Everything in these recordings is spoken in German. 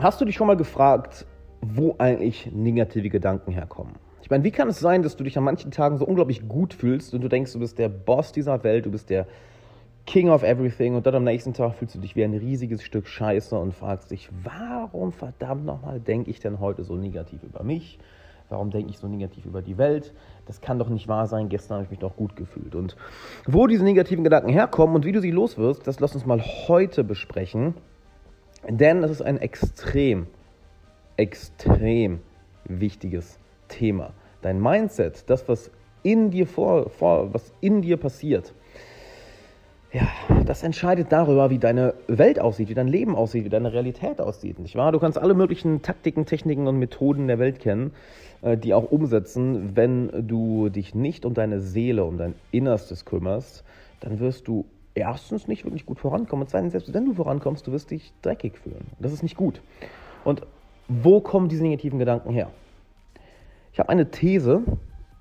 Hast du dich schon mal gefragt, wo eigentlich negative Gedanken herkommen? Ich meine, wie kann es sein, dass du dich an manchen Tagen so unglaublich gut fühlst und du denkst, du bist der Boss dieser Welt, du bist der King of Everything und dann am nächsten Tag fühlst du dich wie ein riesiges Stück Scheiße und fragst dich, warum verdammt nochmal denke ich denn heute so negativ über mich? Warum denke ich so negativ über die Welt? Das kann doch nicht wahr sein. Gestern habe ich mich doch gut gefühlt. Und wo diese negativen Gedanken herkommen und wie du sie loswirst, das lass uns mal heute besprechen. Denn es ist ein extrem, extrem wichtiges Thema. Dein Mindset, das, was in dir vor, vor was in dir passiert, ja, das entscheidet darüber, wie deine Welt aussieht, wie dein Leben aussieht, wie deine Realität aussieht. Nicht wahr? Du kannst alle möglichen Taktiken, Techniken und Methoden der Welt kennen, äh, die auch umsetzen. Wenn du dich nicht um deine Seele, um dein Innerstes kümmerst, dann wirst du erstens nicht wirklich gut vorankommen und zweitens, selbst wenn du vorankommst, du wirst dich dreckig fühlen. Das ist nicht gut. Und wo kommen diese negativen Gedanken her? Ich habe eine These,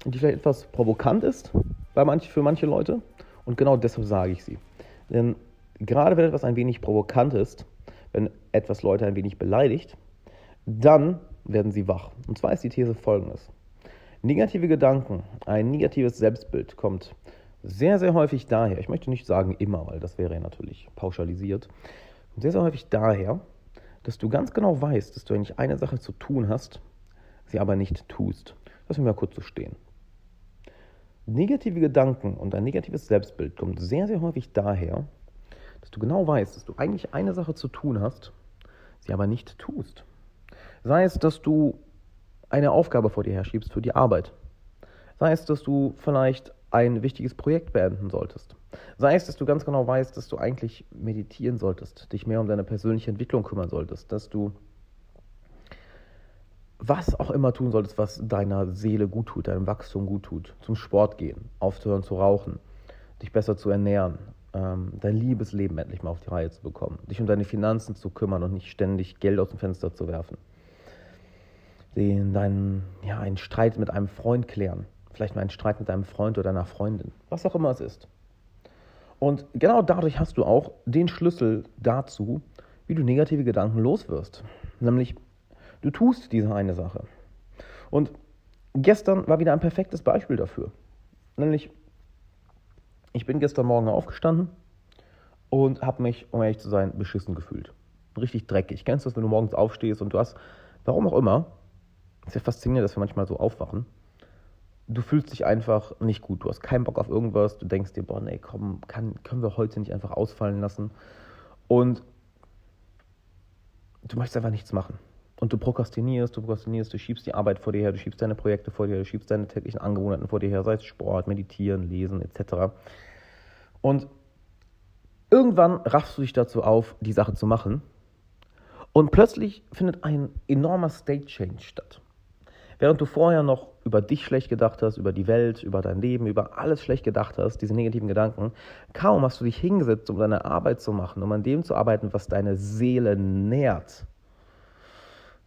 die vielleicht etwas provokant ist bei manch, für manche Leute und genau deshalb sage ich sie. Denn gerade wenn etwas ein wenig provokant ist, wenn etwas Leute ein wenig beleidigt, dann werden sie wach. Und zwar ist die These folgendes. Negative Gedanken, ein negatives Selbstbild kommt sehr, sehr häufig daher, ich möchte nicht sagen immer, weil das wäre ja natürlich pauschalisiert, sehr, sehr häufig daher, dass du ganz genau weißt, dass du eigentlich eine Sache zu tun hast, sie aber nicht tust. Lass mich mal kurz so stehen. Negative Gedanken und ein negatives Selbstbild kommt sehr, sehr häufig daher, dass du genau weißt, dass du eigentlich eine Sache zu tun hast, sie aber nicht tust. Sei es, dass du eine Aufgabe vor dir herschiebst für die Arbeit. Sei es, dass du vielleicht ein wichtiges Projekt beenden solltest. Sei es, dass du ganz genau weißt, dass du eigentlich meditieren solltest, dich mehr um deine persönliche Entwicklung kümmern solltest, dass du was auch immer tun solltest, was deiner Seele gut tut, deinem Wachstum gut tut. Zum Sport gehen, aufzuhören zu rauchen, dich besser zu ernähren, ähm, dein Liebesleben endlich mal auf die Reihe zu bekommen, dich um deine Finanzen zu kümmern und nicht ständig Geld aus dem Fenster zu werfen. Den, deinen, ja, einen Streit mit einem Freund klären, vielleicht mal einen Streit mit deinem Freund oder deiner Freundin, was auch immer es ist. Und genau dadurch hast du auch den Schlüssel dazu, wie du negative Gedanken loswirst. Nämlich, du tust diese eine Sache. Und gestern war wieder ein perfektes Beispiel dafür. Nämlich, ich bin gestern Morgen aufgestanden und habe mich, um ehrlich zu sein, beschissen gefühlt. Richtig dreckig. Kennst du das, wenn du morgens aufstehst und du hast, warum auch immer, ist ja faszinierend, dass wir manchmal so aufwachen du fühlst dich einfach nicht gut. Du hast keinen Bock auf irgendwas. Du denkst dir, boah, nee, komm, kann, können wir heute nicht einfach ausfallen lassen. Und du möchtest einfach nichts machen. Und du prokrastinierst, du prokrastinierst, du schiebst die Arbeit vor dir her, du schiebst deine Projekte vor dir her, du schiebst deine täglichen Angewohnheiten vor dir her, sei es Sport, Meditieren, Lesen etc. Und irgendwann raffst du dich dazu auf, die Sache zu machen. Und plötzlich findet ein enormer State Change statt. Während du vorher noch über dich schlecht gedacht hast, über die Welt, über dein Leben, über alles schlecht gedacht hast, diese negativen Gedanken, kaum hast du dich hingesetzt, um deine Arbeit zu machen, um an dem zu arbeiten, was deine Seele nährt,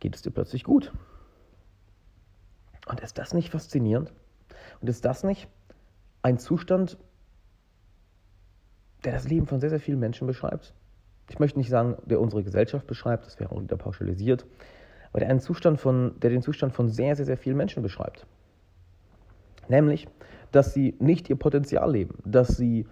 geht es dir plötzlich gut. Und ist das nicht faszinierend? Und ist das nicht ein Zustand, der das Leben von sehr, sehr vielen Menschen beschreibt? Ich möchte nicht sagen, der unsere Gesellschaft beschreibt, das wäre wieder pauschalisiert, aber der, einen Zustand von, der den Zustand von sehr, sehr, sehr vielen Menschen beschreibt. Nämlich, dass sie nicht ihr Potenzial leben, dass sie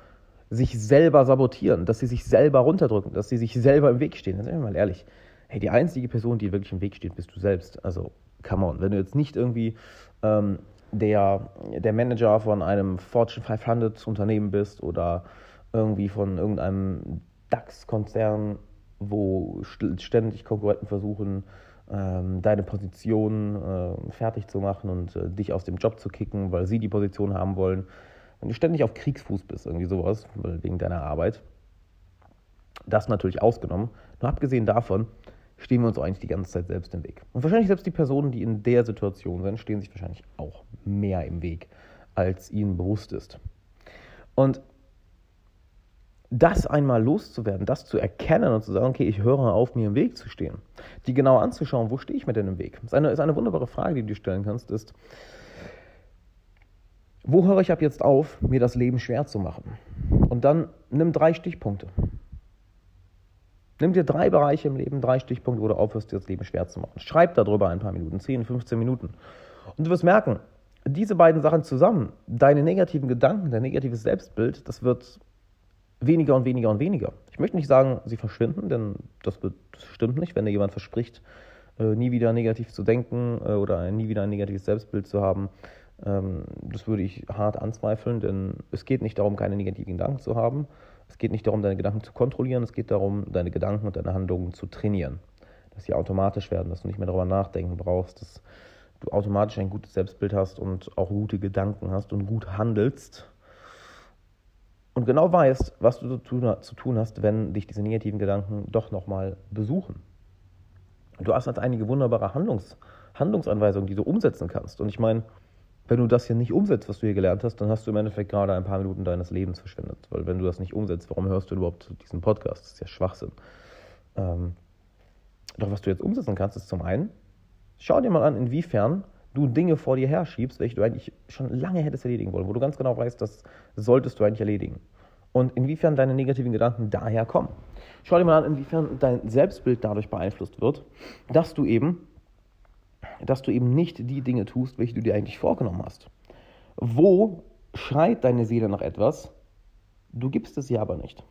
sich selber sabotieren, dass sie sich selber runterdrücken, dass sie sich selber im Weg stehen. Dann sind wir mal ehrlich. Hey, die einzige Person, die wirklich im Weg steht, bist du selbst. Also, come on. Wenn du jetzt nicht irgendwie ähm, der, der Manager von einem Fortune 500 Unternehmen bist oder irgendwie von irgendeinem DAX-Konzern, wo ständig Konkurrenten versuchen, deine Position äh, fertig zu machen und äh, dich aus dem Job zu kicken, weil sie die Position haben wollen. Wenn du ständig auf Kriegsfuß bist, irgendwie sowas, wegen deiner Arbeit, das natürlich ausgenommen. Nur abgesehen davon stehen wir uns eigentlich die ganze Zeit selbst im Weg. Und wahrscheinlich selbst die Personen, die in der Situation sind, stehen sich wahrscheinlich auch mehr im Weg, als ihnen bewusst ist. Und das einmal loszuwerden, das zu erkennen und zu sagen, okay, ich höre auf, mir im Weg zu stehen, die genau anzuschauen, wo stehe ich mir denn im Weg? Das ist eine, ist eine wunderbare Frage, die du dir stellen kannst, ist, wo höre ich ab jetzt auf, mir das Leben schwer zu machen? Und dann nimm drei Stichpunkte. Nimm dir drei Bereiche im Leben, drei Stichpunkte, wo du aufhörst, dir das Leben schwer zu machen. Schreib darüber ein paar Minuten, 10, 15 Minuten. Und du wirst merken, diese beiden Sachen zusammen, deine negativen Gedanken, dein negatives Selbstbild, das wird weniger und weniger und weniger. Ich möchte nicht sagen, sie verschwinden, denn das, das stimmt nicht, wenn dir jemand verspricht, äh, nie wieder negativ zu denken äh, oder nie wieder ein negatives Selbstbild zu haben. Ähm, das würde ich hart anzweifeln, denn es geht nicht darum, keine negativen Gedanken zu haben. Es geht nicht darum, deine Gedanken zu kontrollieren, es geht darum, deine Gedanken und deine Handlungen zu trainieren. Dass sie automatisch werden, dass du nicht mehr darüber nachdenken brauchst, dass du automatisch ein gutes Selbstbild hast und auch gute Gedanken hast und gut handelst und genau weißt, was du zu tun hast, wenn dich diese negativen Gedanken doch nochmal besuchen. Du hast halt einige wunderbare Handlungs, Handlungsanweisungen, die du umsetzen kannst. Und ich meine, wenn du das hier nicht umsetzt, was du hier gelernt hast, dann hast du im Endeffekt gerade ein paar Minuten deines Lebens verschwendet. Weil wenn du das nicht umsetzt, warum hörst du überhaupt diesen Podcast? Das ist ja Schwachsinn. Ähm, doch was du jetzt umsetzen kannst, ist zum einen, schau dir mal an, inwiefern du Dinge vor dir herschiebst, welche du eigentlich schon lange hättest erledigen wollen, wo du ganz genau weißt, das solltest du eigentlich erledigen. Und inwiefern deine negativen Gedanken daher kommen. Schau dir mal an, inwiefern dein Selbstbild dadurch beeinflusst wird, dass du eben dass du eben nicht die Dinge tust, welche du dir eigentlich vorgenommen hast. Wo schreit deine Seele nach etwas, du gibst es ihr aber nicht?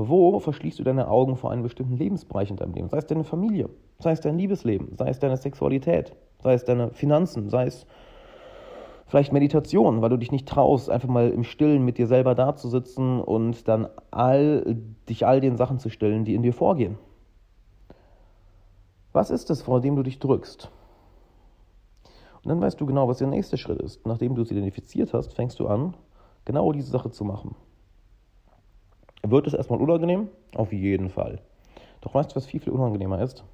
Wo verschließt du deine Augen vor einem bestimmten Lebensbereich in deinem Leben? Sei es deine Familie, sei es dein Liebesleben, sei es deine Sexualität, sei es deine Finanzen, sei es vielleicht Meditation, weil du dich nicht traust, einfach mal im Stillen mit dir selber dazusitzen und dann all, dich all den Sachen zu stellen, die in dir vorgehen. Was ist es, vor dem du dich drückst? Und dann weißt du genau, was der nächste Schritt ist. Nachdem du es identifiziert hast, fängst du an, genau diese Sache zu machen. Wird es erstmal unangenehm? Auf jeden Fall. Doch weißt du, was viel, viel unangenehmer ist?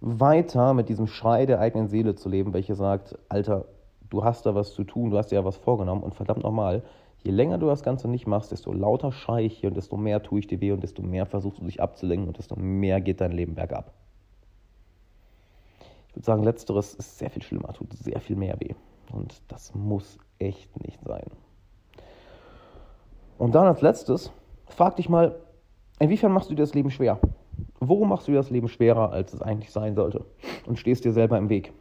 Weiter mit diesem Schrei der eigenen Seele zu leben, welche sagt, Alter, du hast da was zu tun, du hast dir ja was vorgenommen und verdammt nochmal, je länger du das Ganze nicht machst, desto lauter schreie ich hier und desto mehr tue ich dir weh und desto mehr versuchst du dich abzulenken und desto mehr geht dein Leben bergab würde sagen, letzteres ist sehr viel schlimmer, tut sehr viel mehr weh. Und das muss echt nicht sein. Und dann als letztes, frag dich mal, inwiefern machst du dir das Leben schwer? Worum machst du dir das Leben schwerer, als es eigentlich sein sollte? Und stehst dir selber im Weg.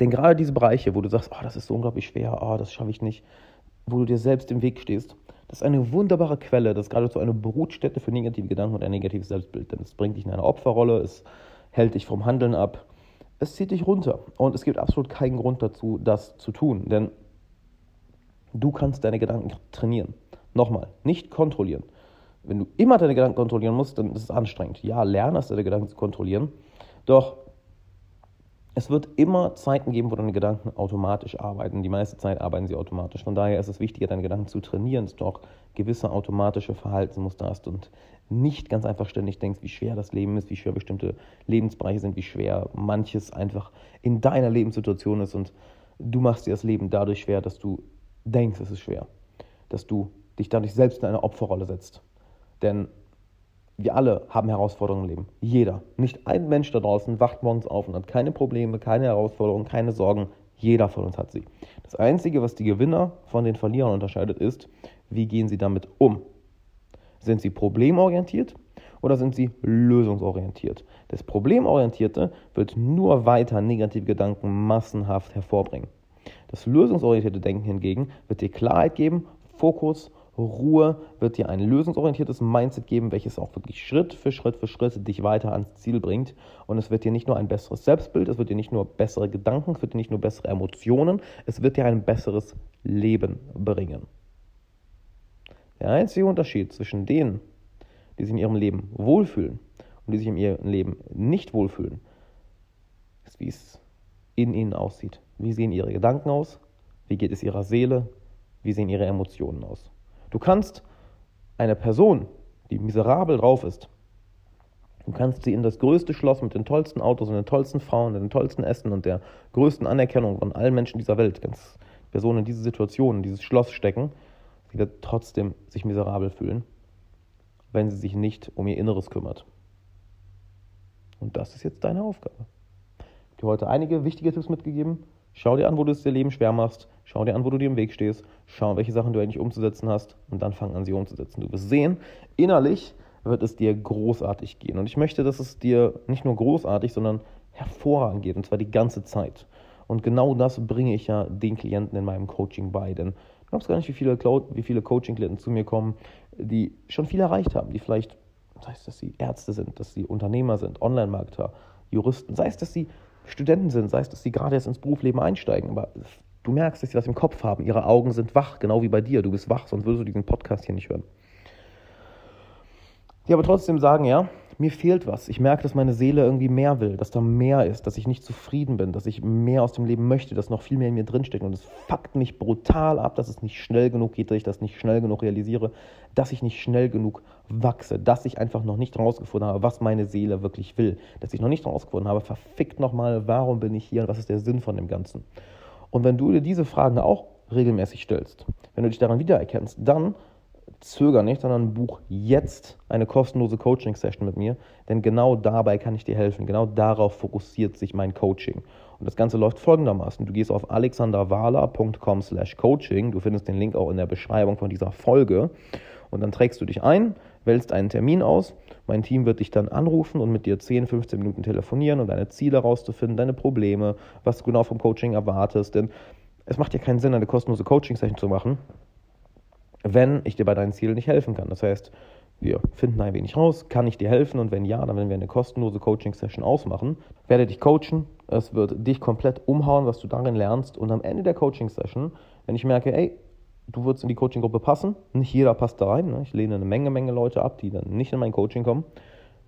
Denn gerade diese Bereiche, wo du sagst, oh, das ist so unglaublich schwer, oh, das schaffe ich nicht, wo du dir selbst im Weg stehst, das ist eine wunderbare Quelle, das ist geradezu eine Brutstätte für negative Gedanken und ein negatives Selbstbild. Denn es bringt dich in eine Opferrolle, es hält dich vom Handeln ab, es zieht dich runter. Und es gibt absolut keinen Grund dazu, das zu tun. Denn du kannst deine Gedanken trainieren. Nochmal, nicht kontrollieren. Wenn du immer deine Gedanken kontrollieren musst, dann ist es anstrengend. Ja, lerne es, deine Gedanken zu kontrollieren. Doch es wird immer Zeiten geben, wo deine Gedanken automatisch arbeiten. Die meiste Zeit arbeiten sie automatisch. Von daher ist es wichtiger, deine Gedanken zu trainieren, dass du auch gewisse automatische Verhaltensmuster hast und nicht ganz einfach ständig denkst, wie schwer das Leben ist, wie schwer bestimmte Lebensbereiche sind, wie schwer manches einfach in deiner Lebenssituation ist und du machst dir das Leben dadurch schwer, dass du denkst, es ist schwer. Dass du dich dadurch selbst in eine Opferrolle setzt. Denn wir alle haben Herausforderungen im Leben. Jeder. Nicht ein Mensch da draußen wacht morgens auf und hat keine Probleme, keine Herausforderungen, keine Sorgen. Jeder von uns hat sie. Das Einzige, was die Gewinner von den Verlierern unterscheidet, ist, wie gehen sie damit um. Sind sie problemorientiert oder sind sie lösungsorientiert? Das Problemorientierte wird nur weiter negative Gedanken massenhaft hervorbringen. Das lösungsorientierte Denken hingegen wird dir Klarheit geben, Fokus Ruhe wird dir ein lösungsorientiertes Mindset geben, welches auch wirklich Schritt für Schritt für Schritt dich weiter ans Ziel bringt. Und es wird dir nicht nur ein besseres Selbstbild, es wird dir nicht nur bessere Gedanken, es wird dir nicht nur bessere Emotionen, es wird dir ein besseres Leben bringen. Der einzige Unterschied zwischen denen, die sich in ihrem Leben wohlfühlen und die sich in ihrem Leben nicht wohlfühlen, ist, wie es in ihnen aussieht. Wie sehen ihre Gedanken aus? Wie geht es ihrer Seele? Wie sehen ihre Emotionen aus? Du kannst eine Person, die miserabel drauf ist, du kannst sie in das größte Schloss mit den tollsten Autos und den tollsten Frauen, den tollsten Essen und der größten Anerkennung von allen Menschen dieser Welt, ganz Personen in diese Situation, in dieses Schloss stecken, sie wird trotzdem sich miserabel fühlen, wenn sie sich nicht um ihr Inneres kümmert. Und das ist jetzt deine Aufgabe. Ich habe dir heute einige wichtige Tipps mitgegeben. Schau dir an, wo du es dir Leben schwer machst. Schau dir an, wo du dir im Weg stehst. Schau, welche Sachen du eigentlich umzusetzen hast. Und dann fang an, sie umzusetzen. Du wirst sehen, innerlich wird es dir großartig gehen. Und ich möchte, dass es dir nicht nur großartig, sondern hervorragend geht, und zwar die ganze Zeit. Und genau das bringe ich ja den Klienten in meinem Coaching bei. Denn du glaubst gar nicht, wie viele, wie viele Coaching-Klienten zu mir kommen, die schon viel erreicht haben, die vielleicht, sei es, dass sie Ärzte sind, dass sie Unternehmer sind, Online-Marketer, Juristen, sei es, dass sie Studenten sind, sei es, dass sie gerade erst ins Berufsleben einsteigen, aber du merkst, dass sie was im Kopf haben, ihre Augen sind wach, genau wie bei dir, du bist wach, sonst würdest du diesen Podcast hier nicht hören. Die aber trotzdem sagen, ja, mir fehlt was. Ich merke, dass meine Seele irgendwie mehr will, dass da mehr ist, dass ich nicht zufrieden bin, dass ich mehr aus dem Leben möchte, dass noch viel mehr in mir drinsteckt. Und es fuckt mich brutal ab, dass es nicht schnell genug geht, dass ich das nicht schnell genug realisiere, dass ich nicht schnell genug wachse, dass ich einfach noch nicht herausgefunden habe, was meine Seele wirklich will, dass ich noch nicht herausgefunden habe, verfickt nochmal, warum bin ich hier und was ist der Sinn von dem Ganzen. Und wenn du dir diese Fragen auch regelmäßig stellst, wenn du dich daran wiedererkennst, dann zöger nicht, sondern buch jetzt eine kostenlose Coaching-Session mit mir, denn genau dabei kann ich dir helfen. Genau darauf fokussiert sich mein Coaching. Und das Ganze läuft folgendermaßen. Du gehst auf alexanderwala.com slash coaching, du findest den Link auch in der Beschreibung von dieser Folge und dann trägst du dich ein, wählst einen Termin aus, mein Team wird dich dann anrufen und mit dir 10, 15 Minuten telefonieren und deine Ziele herauszufinden, deine Probleme, was du genau vom Coaching erwartest, denn es macht ja keinen Sinn, eine kostenlose Coaching-Session zu machen, wenn ich dir bei deinen Zielen nicht helfen kann. Das heißt, wir finden ein wenig raus, kann ich dir helfen und wenn ja, dann werden wir eine kostenlose Coaching-Session ausmachen. Werde dich coachen, es wird dich komplett umhauen, was du darin lernst und am Ende der Coaching-Session, wenn ich merke, ey, du würdest in die Coaching-Gruppe passen, nicht jeder passt da rein, ne? ich lehne eine Menge, Menge Leute ab, die dann nicht in mein Coaching kommen.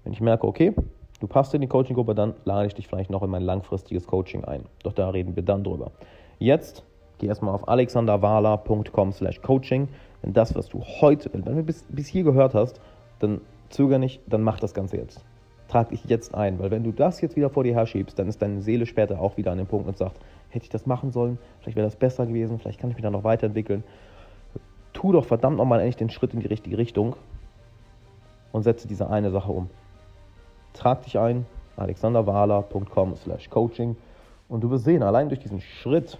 Wenn ich merke, okay, du passt in die Coaching-Gruppe, dann lade ich dich vielleicht noch in mein langfristiges Coaching ein. Doch da reden wir dann drüber. Jetzt geh erstmal auf alexanderwala.com denn das, was du heute, wenn du bis, bis hier gehört hast, dann zöger nicht, dann mach das Ganze jetzt. Trag dich jetzt ein, weil wenn du das jetzt wieder vor dir herschiebst, dann ist deine Seele später auch wieder an dem Punkt und sagt, hätte ich das machen sollen, vielleicht wäre das besser gewesen, vielleicht kann ich mich da noch weiterentwickeln. Tu doch verdammt nochmal endlich den Schritt in die richtige Richtung und setze diese eine Sache um. Trag dich ein, alexanderwahler.com slash coaching und du wirst sehen, allein durch diesen Schritt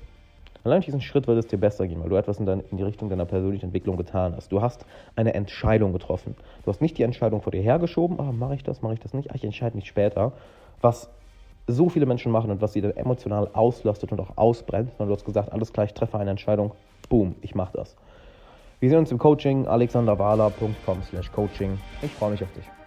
Allein durch diesen Schritt wird es dir besser gehen, weil du etwas in, dein, in die Richtung deiner persönlichen Entwicklung getan hast. Du hast eine Entscheidung getroffen. Du hast nicht die Entscheidung vor dir hergeschoben, ah, mache ich das, mache ich das nicht, ah, ich entscheide mich später, was so viele Menschen machen und was sie dann emotional auslastet und auch ausbrennt, sondern du hast gesagt, alles klar, ich treffe eine Entscheidung, boom, ich mache das. Wir sehen uns im Coaching, alexanderwala.com slash coaching. Ich freue mich auf dich.